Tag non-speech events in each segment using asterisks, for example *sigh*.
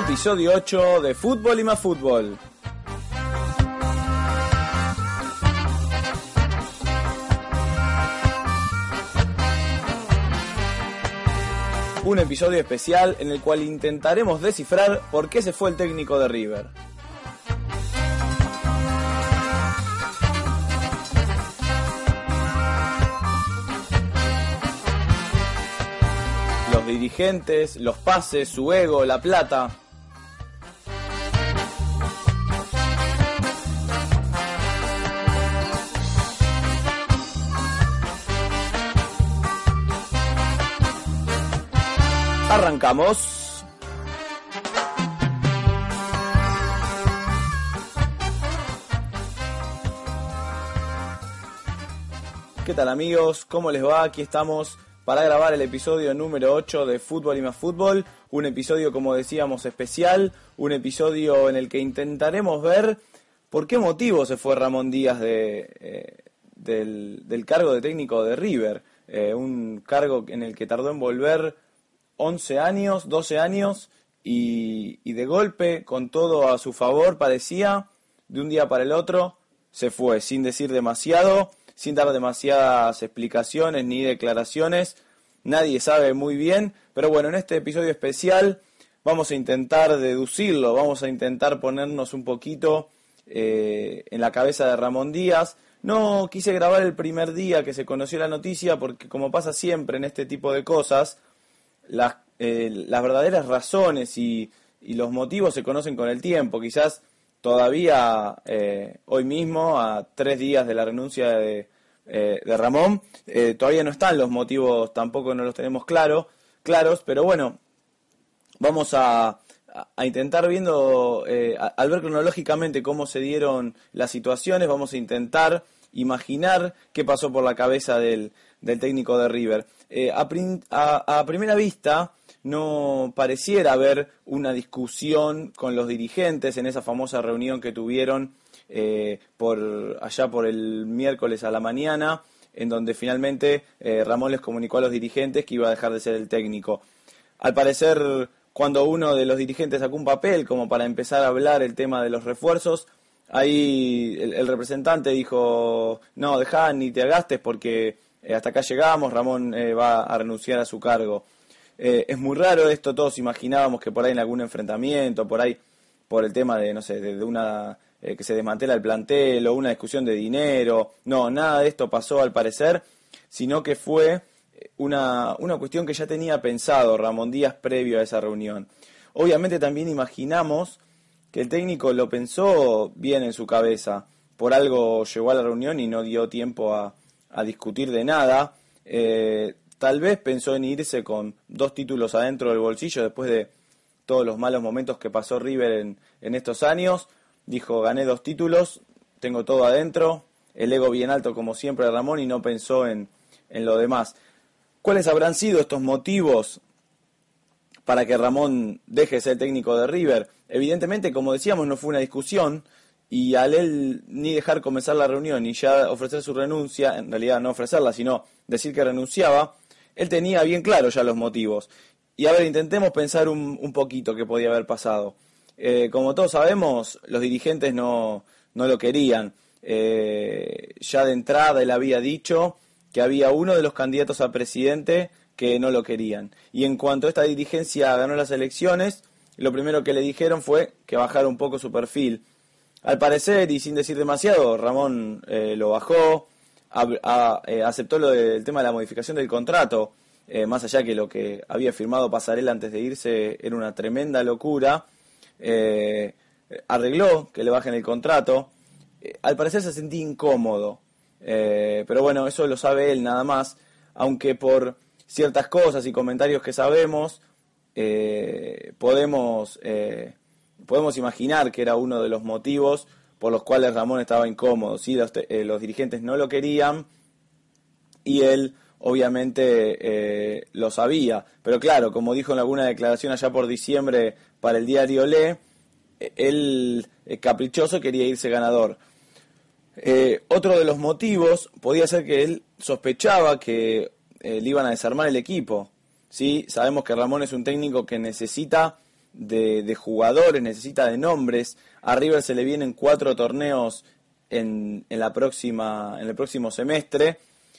Episodio 8 de Fútbol y más fútbol. Un episodio especial en el cual intentaremos descifrar por qué se fue el técnico de River. Los dirigentes, los pases, su ego, la plata. Arrancamos. ¿Qué tal amigos? ¿Cómo les va? Aquí estamos para grabar el episodio número 8 de Fútbol y más Fútbol. Un episodio, como decíamos, especial. Un episodio en el que intentaremos ver por qué motivo se fue Ramón Díaz de, eh, del, cargo de técnico de River. Eh, un cargo en el que tardó en volver 11 años, 12 años, y, de golpe, con todo a su favor, parecía, de un día para el otro, se fue, sin decir demasiado, sin dar demasiadas explicaciones ni declaraciones. Nadie sabe muy bien, pero bueno, en este episodio especial vamos a intentar deducirlo, vamos a intentar ponernos un poquito eh, en la cabeza de Ramón Díaz. No quise grabar el primer día que se conoció la noticia porque como pasa siempre en este tipo de cosas, las, eh, las verdaderas razones y, los motivos se conocen con el tiempo. Quizás todavía eh, hoy mismo, a tres días de la renuncia de, eh, de Ramón, eh, todavía no están los motivos, tampoco no los tenemos claro, claros, pero bueno, vamos a, a intentar viendo, eh, al ver cronológicamente cómo se dieron las situaciones, vamos a intentar imaginar qué pasó por la cabeza del, del técnico de River. Eh, a, a, primera vista no pareciera haber una discusión con los dirigentes en esa famosa reunión que tuvieron eh, por allá por el miércoles a la mañana, en donde finalmente eh, Ramón les comunicó a los dirigentes que iba a dejar de ser el técnico. Al parecer, cuando uno de los dirigentes sacó un papel como para empezar a hablar el tema de los refuerzos, ahí el, el representante dijo, no, deja ni te agastes porque eh, hasta acá llegamos, Ramón eh, va a renunciar a su cargo. Eh, es muy raro esto, todos imaginábamos que por ahí en algún enfrentamiento, por ahí por el tema de, no sé, de, una que se desmantela el plantel o una discusión de dinero. No, nada de esto pasó al parecer, sino que fue una, una cuestión que ya tenía pensado Ramón Díaz previo a esa reunión. Obviamente también imaginamos que el técnico lo pensó bien en su cabeza, por algo llegó a la reunión y no dio tiempo a, a discutir de nada. Eh, tal vez pensó en irse con dos títulos adentro del bolsillo después de todos los malos momentos que pasó River en, en estos años. Dijo, gané dos títulos, tengo todo adentro, el ego bien alto como siempre de Ramón y no pensó en, en lo demás. ¿Cuáles habrán sido estos motivos para que Ramón deje ser técnico de River? Evidentemente, como decíamos, no fue una discusión, y al él ni dejar comenzar la reunión y ya ofrecer su renuncia, en realidad no ofrecerla, sino decir que renunciaba, él tenía bien claro ya los motivos. y a ver, intentemos pensar un, un poquito qué podía haber pasado. Eh, como todos sabemos, los dirigentes no, no lo querían. Eh, ya de entrada él había dicho que había uno de los candidatos a presidente que no lo querían. Y en cuanto esta dirigencia ganó las elecciones, lo primero que le dijeron fue que bajara un poco su perfil. Al parecer, y sin decir demasiado, Ramón eh, lo bajó, aceptó lo del tema de la modificación del contrato, más allá que lo que había firmado Pasarela antes de irse era una tremenda locura. Eh, arregló que le bajen el contrato. Eh, al parecer se sentía incómodo, eh, pero bueno, eso lo sabe él nada más, aunque por ciertas cosas y comentarios que sabemos, podemos, podemos imaginar que era uno de los motivos por los cuales Ramón estaba incómodo. ¿sí? Los, los dirigentes no lo querían y él obviamente lo sabía. Pero claro, como dijo en alguna declaración allá por diciembre para el diario Le, él eh, caprichoso quería irse ganador. Eh, otro de los motivos podía ser que él sospechaba que eh, le iban a desarmar el equipo. ¿sí? Sabemos que Ramón es un técnico que necesita de, jugadores, necesita de nombres. A River se le vienen cuatro torneos en, en, la próxima, en el próximo semestre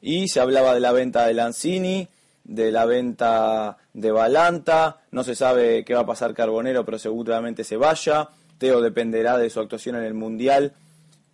y se hablaba de la venta de Lanzini, de la venta de Balanta, no se sabe qué va a pasar Carbonero, pero seguramente se vaya, Teo dependerá de su actuación en el Mundial,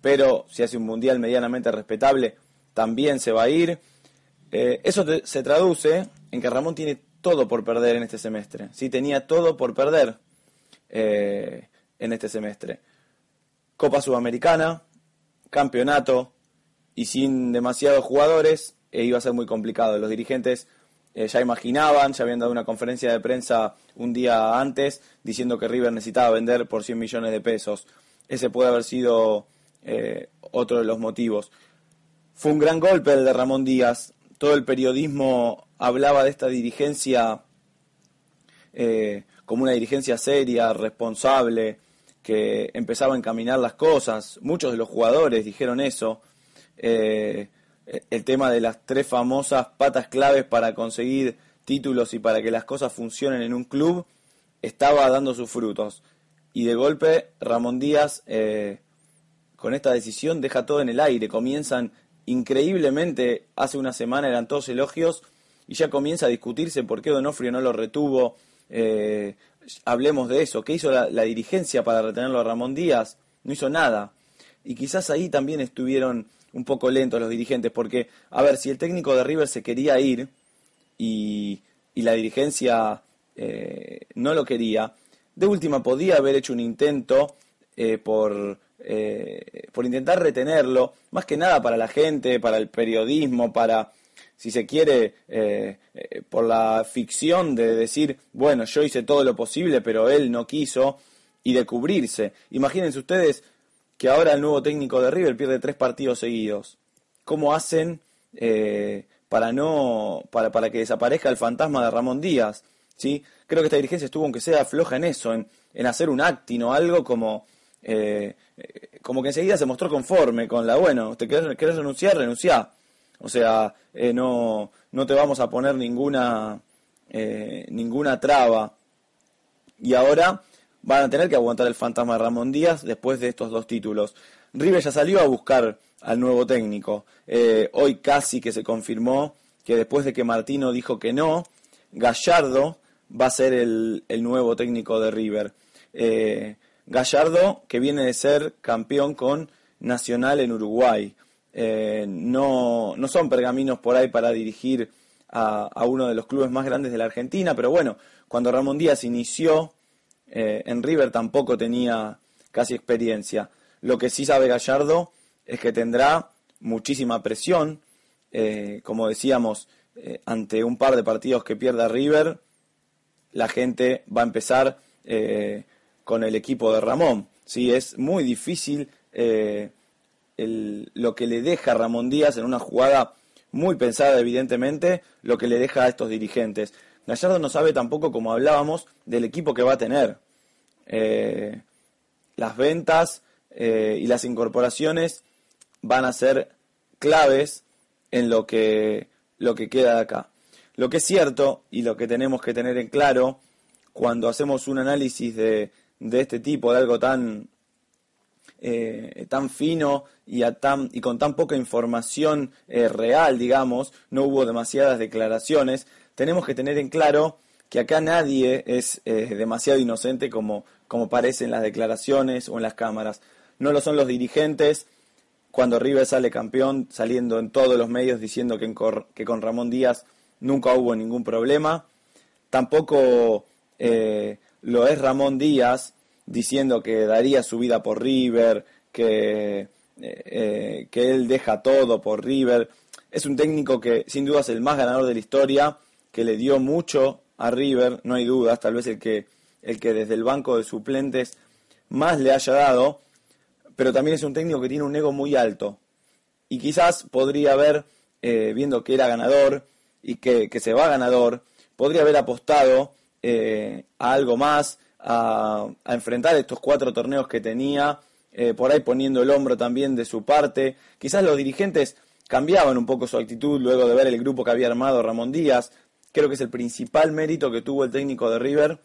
pero si hace un Mundial medianamente respetable, también se va a ir. Eh, eso se traduce en que Ramón tiene todo por perder en este semestre, sí, tenía todo por perder eh, en este semestre. Copa Sudamericana, campeonato, y sin demasiados jugadores, eh, iba a ser muy complicado. Los dirigentes eh, ya imaginaban, ya habían dado una conferencia de prensa un día antes diciendo que River necesitaba vender por 100 millones de pesos. Ese puede haber sido eh, otro de los motivos. Fue un gran golpe el de Ramón Díaz. Todo el periodismo hablaba de esta dirigencia eh, como una dirigencia seria, responsable, que empezaba a encaminar las cosas. Muchos de los jugadores dijeron eso el tema de las tres famosas patas claves para conseguir títulos y para que las cosas funcionen en un club estaba dando sus frutos. Y de golpe Ramón Díaz eh, con esta decisión deja todo en el aire. Comienzan increíblemente, hace una semana eran todos elogios y ya comienza a discutirse por qué Donofrio no lo retuvo. Eh, hablemos de eso. ¿Qué hizo la, dirigencia para retenerlo a Ramón Díaz? No hizo nada. Y quizás ahí también estuvieron un poco lentos los dirigentes, porque, a ver, si el técnico de River se quería ir y, y la dirigencia eh, no lo quería, de última podía haber hecho un intento eh, por, eh, por intentar retenerlo, más que nada para la gente, para el periodismo, para, si se quiere, por la ficción de decir, bueno, yo hice todo lo posible, pero él no quiso, y de cubrirse. Imagínense ustedes que ahora el nuevo técnico de River pierde tres partidos seguidos. ¿Cómo hacen eh, para no para, para que desaparezca el fantasma de Ramón Díaz? ¿sí? Creo que esta dirigencia estuvo, aunque sea floja en eso, en, en hacer un actino, algo como, eh, como que enseguida se mostró conforme con la, bueno, ¿te querés, renunciar? Renunciá. O sea, eh, no, no te vamos a poner ninguna, ninguna traba. Y ahora van a tener que aguantar el fantasma de Ramón Díaz después de estos dos títulos. River ya salió a buscar al nuevo técnico. Eh, hoy casi que se confirmó que después de que Martino dijo que no, Gallardo va a ser el, nuevo técnico de River. Eh, Gallardo, que viene de ser campeón con Nacional en Uruguay. Eh, no, no son pergaminos por ahí para dirigir a, uno de los clubes más grandes de la Argentina, pero bueno, cuando Ramón Díaz inició eh, en River tampoco tenía casi experiencia. Lo que sí sabe Gallardo es que tendrá muchísima presión, eh, como decíamos, ante un par de partidos que pierda River, la gente va a empezar con el equipo de Ramón. ¿sí? Es muy difícil lo que le deja Ramón Díaz en una jugada muy pensada, evidentemente, lo que le deja a estos dirigentes. Gallardo no sabe tampoco, como hablábamos, del equipo que va a tener. Eh, las ventas eh, y las incorporaciones van a ser claves en lo que, lo que queda de acá. Lo que es cierto y lo que tenemos que tener en claro cuando hacemos un análisis de, de este tipo, de algo tan, eh, tan fino y, a tan, y con tan poca información eh, real, digamos, no hubo demasiadas declaraciones, tenemos que tener en claro que acá nadie es eh, demasiado inocente como, como parece en las declaraciones o en las cámaras. No lo son los dirigentes, cuando River sale campeón, saliendo en todos los medios diciendo que, que con Ramón Díaz nunca hubo ningún problema. Tampoco lo es Ramón Díaz diciendo que daría su vida por River, que, eh, eh, que él deja todo por River. Es un técnico que sin duda es el más ganador de la historia, que le dio mucho a River, no hay dudas, tal vez el que, el que desde el banco de suplentes más le haya dado, pero también es un técnico que tiene un ego muy alto. Y quizás podría haber, viendo que era ganador y que, que se va ganador, podría haber apostado eh, a algo más, a, enfrentar estos cuatro torneos que tenía, eh, por ahí poniendo el hombro también de su parte. Quizás los dirigentes cambiaban un poco su actitud luego de ver el grupo que había armado Ramón Díaz. Creo que es el principal mérito que tuvo el técnico de River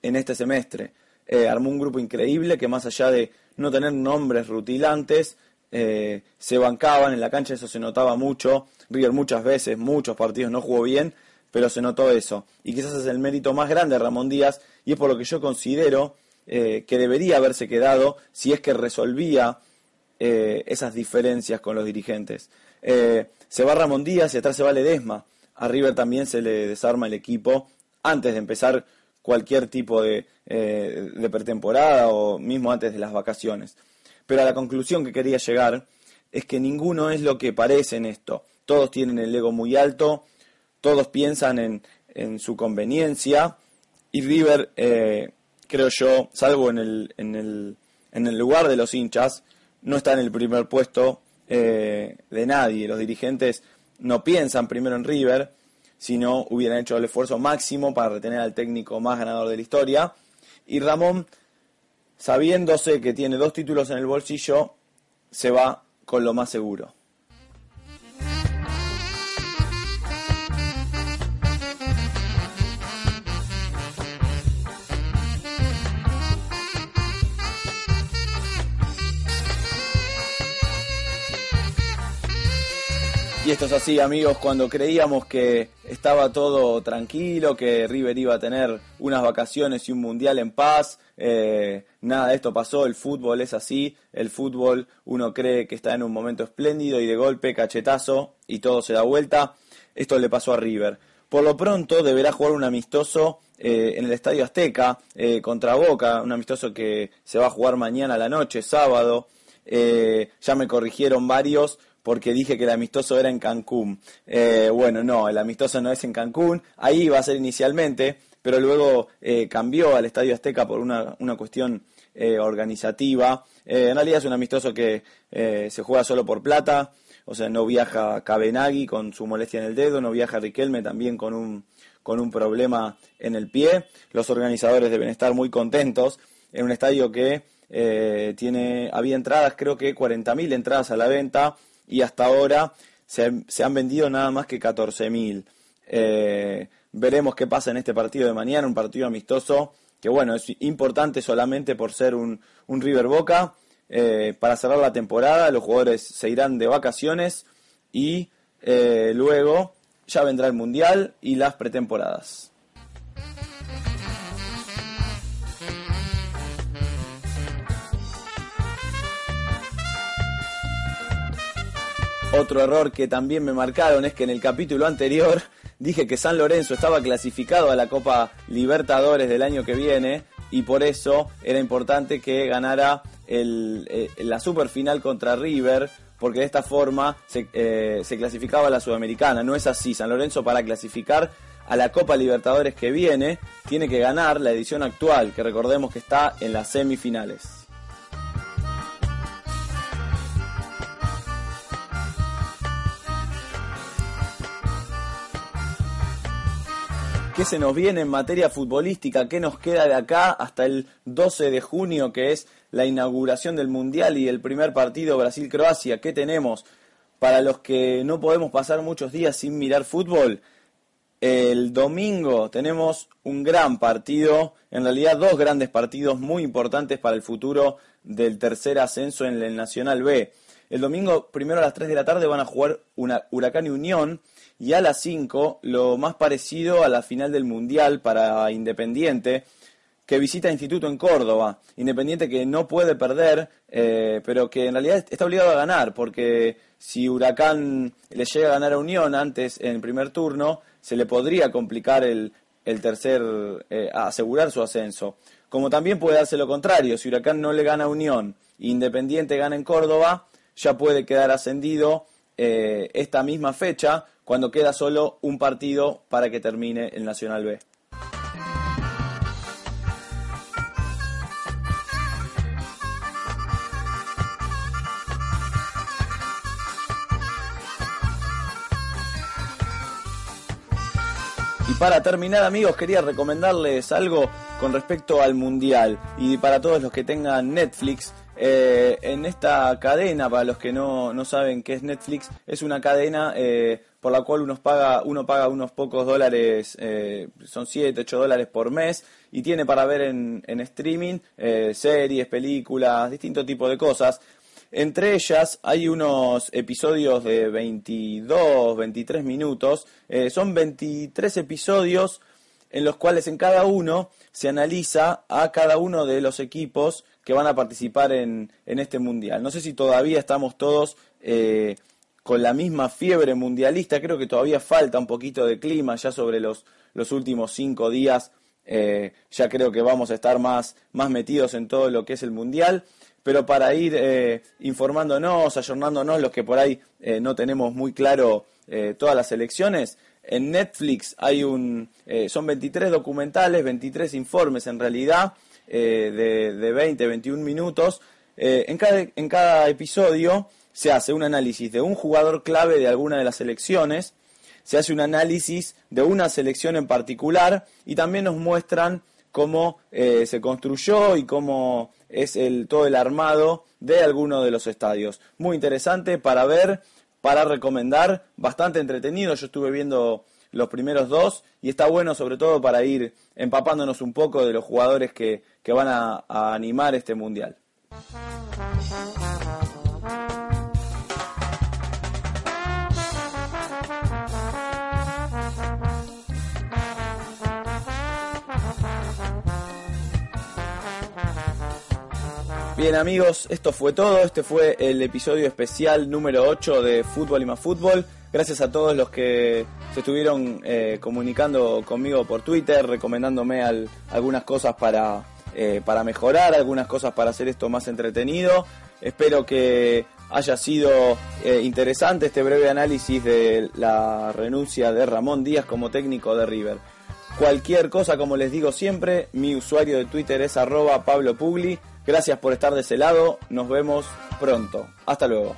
en este semestre. Eh, armó un grupo increíble que más allá de no tener nombres rutilantes, se bancaban en la cancha, eso se notaba mucho. River muchas veces, muchos partidos no jugó bien, pero se notó eso. Y quizás es el mérito más grande de Ramón Díaz, y es por lo que yo considero eh, que debería haberse quedado si es que resolvía eh, esas diferencias con los dirigentes. Eh, se va Ramón Díaz y atrás se va Ledesma. A River también se le desarma el equipo antes de empezar cualquier tipo de, de pretemporada o mismo antes de las vacaciones. Pero a la conclusión que quería llegar es que ninguno es lo que parece en esto. Todos tienen el ego muy alto, todos piensan en, en su conveniencia y River, eh, creo yo, salvo en el, en, el, en el lugar de los hinchas, no está en el primer puesto eh, de nadie. Los dirigentes no piensan primero en River, sino hubieran hecho el esfuerzo máximo para retener al técnico más ganador de la historia. Y Ramón, sabiéndose que tiene dos títulos en el bolsillo, se va con lo más seguro. Y esto es así, amigos, cuando creíamos que estaba todo tranquilo, que River iba a tener unas vacaciones y un mundial en paz, eh, nada de esto pasó, el fútbol es así, el fútbol uno cree que está en un momento espléndido y de golpe cachetazo y todo se da vuelta. Esto le pasó a River. Por lo pronto deberá jugar un amistoso eh, en el Estadio Azteca eh, contra Boca, un amistoso que se va a jugar mañana a la noche, sábado. ya me corrigieron varios porque dije que el amistoso era en Cancún. Eh, bueno, no, el amistoso no es en Cancún, ahí iba a ser inicialmente, pero luego eh, cambió al Estadio Azteca por una, una cuestión eh, organizativa. en realidad es un amistoso que se juega solo por plata, o sea, no viaja Cabenagui con su molestia en el dedo, no viaja Riquelme también con un, con un problema en el pie. Los organizadores deben estar muy contentos en un estadio que tiene, había entradas, creo que 40.000 entradas a la venta, y hasta ahora se, han vendido nada más que 14.000. Eh, veremos qué pasa en este partido de mañana, un partido amistoso que bueno, es importante solamente por ser un, River Boca. Eh, para cerrar la temporada, los jugadores se irán de vacaciones y eh, luego ya vendrá el Mundial y las pretemporadas. Otro error que también me marcaron es que en el capítulo anterior *laughs* dije que San Lorenzo estaba clasificado a la Copa Libertadores del año que viene y por eso era importante que ganara eh, la superfinal contra River porque de esta forma se, eh, se clasificaba a la Sudamericana. No es así. San Lorenzo para clasificar a la Copa Libertadores que viene tiene que ganar la edición actual, que recordemos que está en las semifinales. ¿Qué se nos viene en materia futbolística? ¿Qué nos queda de acá hasta el 12 de junio, que es la inauguración del Mundial y el primer partido Brasil-Croacia? ¿Qué tenemos? Para los que no podemos pasar muchos días sin mirar fútbol, El domingo tenemos un gran partido, en realidad dos grandes partidos muy importantes para el futuro del tercer ascenso en el Nacional B. El domingo, primero a las 3 de la tarde, van a jugar Huracán y Unión. Y a las 5, lo más parecido a la final del Mundial para Independiente, que visita Instituto en Córdoba. Independiente que no puede perder, eh, pero que en realidad está obligado a ganar, porque si Huracán le llega a ganar a Unión antes en el primer turno, se le podría complicar el, tercer, eh, asegurar su ascenso. Como también puede darse lo contrario, si Huracán no le gana a Unión, Independiente gana en Córdoba, ya puede quedar ascendido eh, esta misma fecha, cuando queda solo un partido para que termine el Nacional B. para terminar amigos quería recomendarles algo con respecto al Mundial y para todos los que tengan Netflix. Eh, en esta cadena, para los que no, no, saben qué es Netflix, es una cadena eh, por la cual uno paga, uno paga unos pocos dólares, eh, son 7, 8 dólares por mes, y tiene para ver en, en streaming series, películas, distintos tipos de cosas. Entre ellas hay unos episodios de 22, 23 minutos. Eh, son 23 episodios en los cuales en cada uno se analiza a cada uno de los equipos que van a participar en, este mundial. No sé si todavía estamos todos eh, con la misma fiebre mundialista, creo que todavía falta un poquito de clima ya sobre los, los últimos cinco días. Eh, ya creo que vamos a estar más, más metidos en todo lo que es el mundial pero para ir eh, informándonos, ayornándonos, los que por ahí eh, no tenemos muy claro eh, todas las elecciones, en Netflix hay un, son 23 documentales, 23 informes en realidad, de, de, 20, 21 minutos. en, cada, en cada episodio se hace un análisis de un jugador clave de alguna de las elecciones, se hace un análisis de una selección en particular y también nos muestran cómo se construyó y cómo es el, todo el armado de alguno de los estadios. Muy interesante para ver, para recomendar, bastante entretenido. Yo estuve viendo los primeros dos y está bueno sobre todo para ir empapándonos un poco de los jugadores que, van a animar este mundial. Bien amigos, esto fue todo, este fue el episodio especial número 8 de Fútbol y más Fútbol. Gracias a todos los que se estuvieron eh, comunicando conmigo por Twitter, recomendándome algunas cosas para, eh, para mejorar, algunas cosas para hacer esto más entretenido. Espero que haya sido eh, interesante este breve análisis de la renuncia de Ramón Díaz como técnico de River. Cualquier cosa, como les digo siempre, mi usuario de Twitter es arroba Pablo Pugli. Gracias por estar de ese lado. Nos vemos pronto. Hasta luego.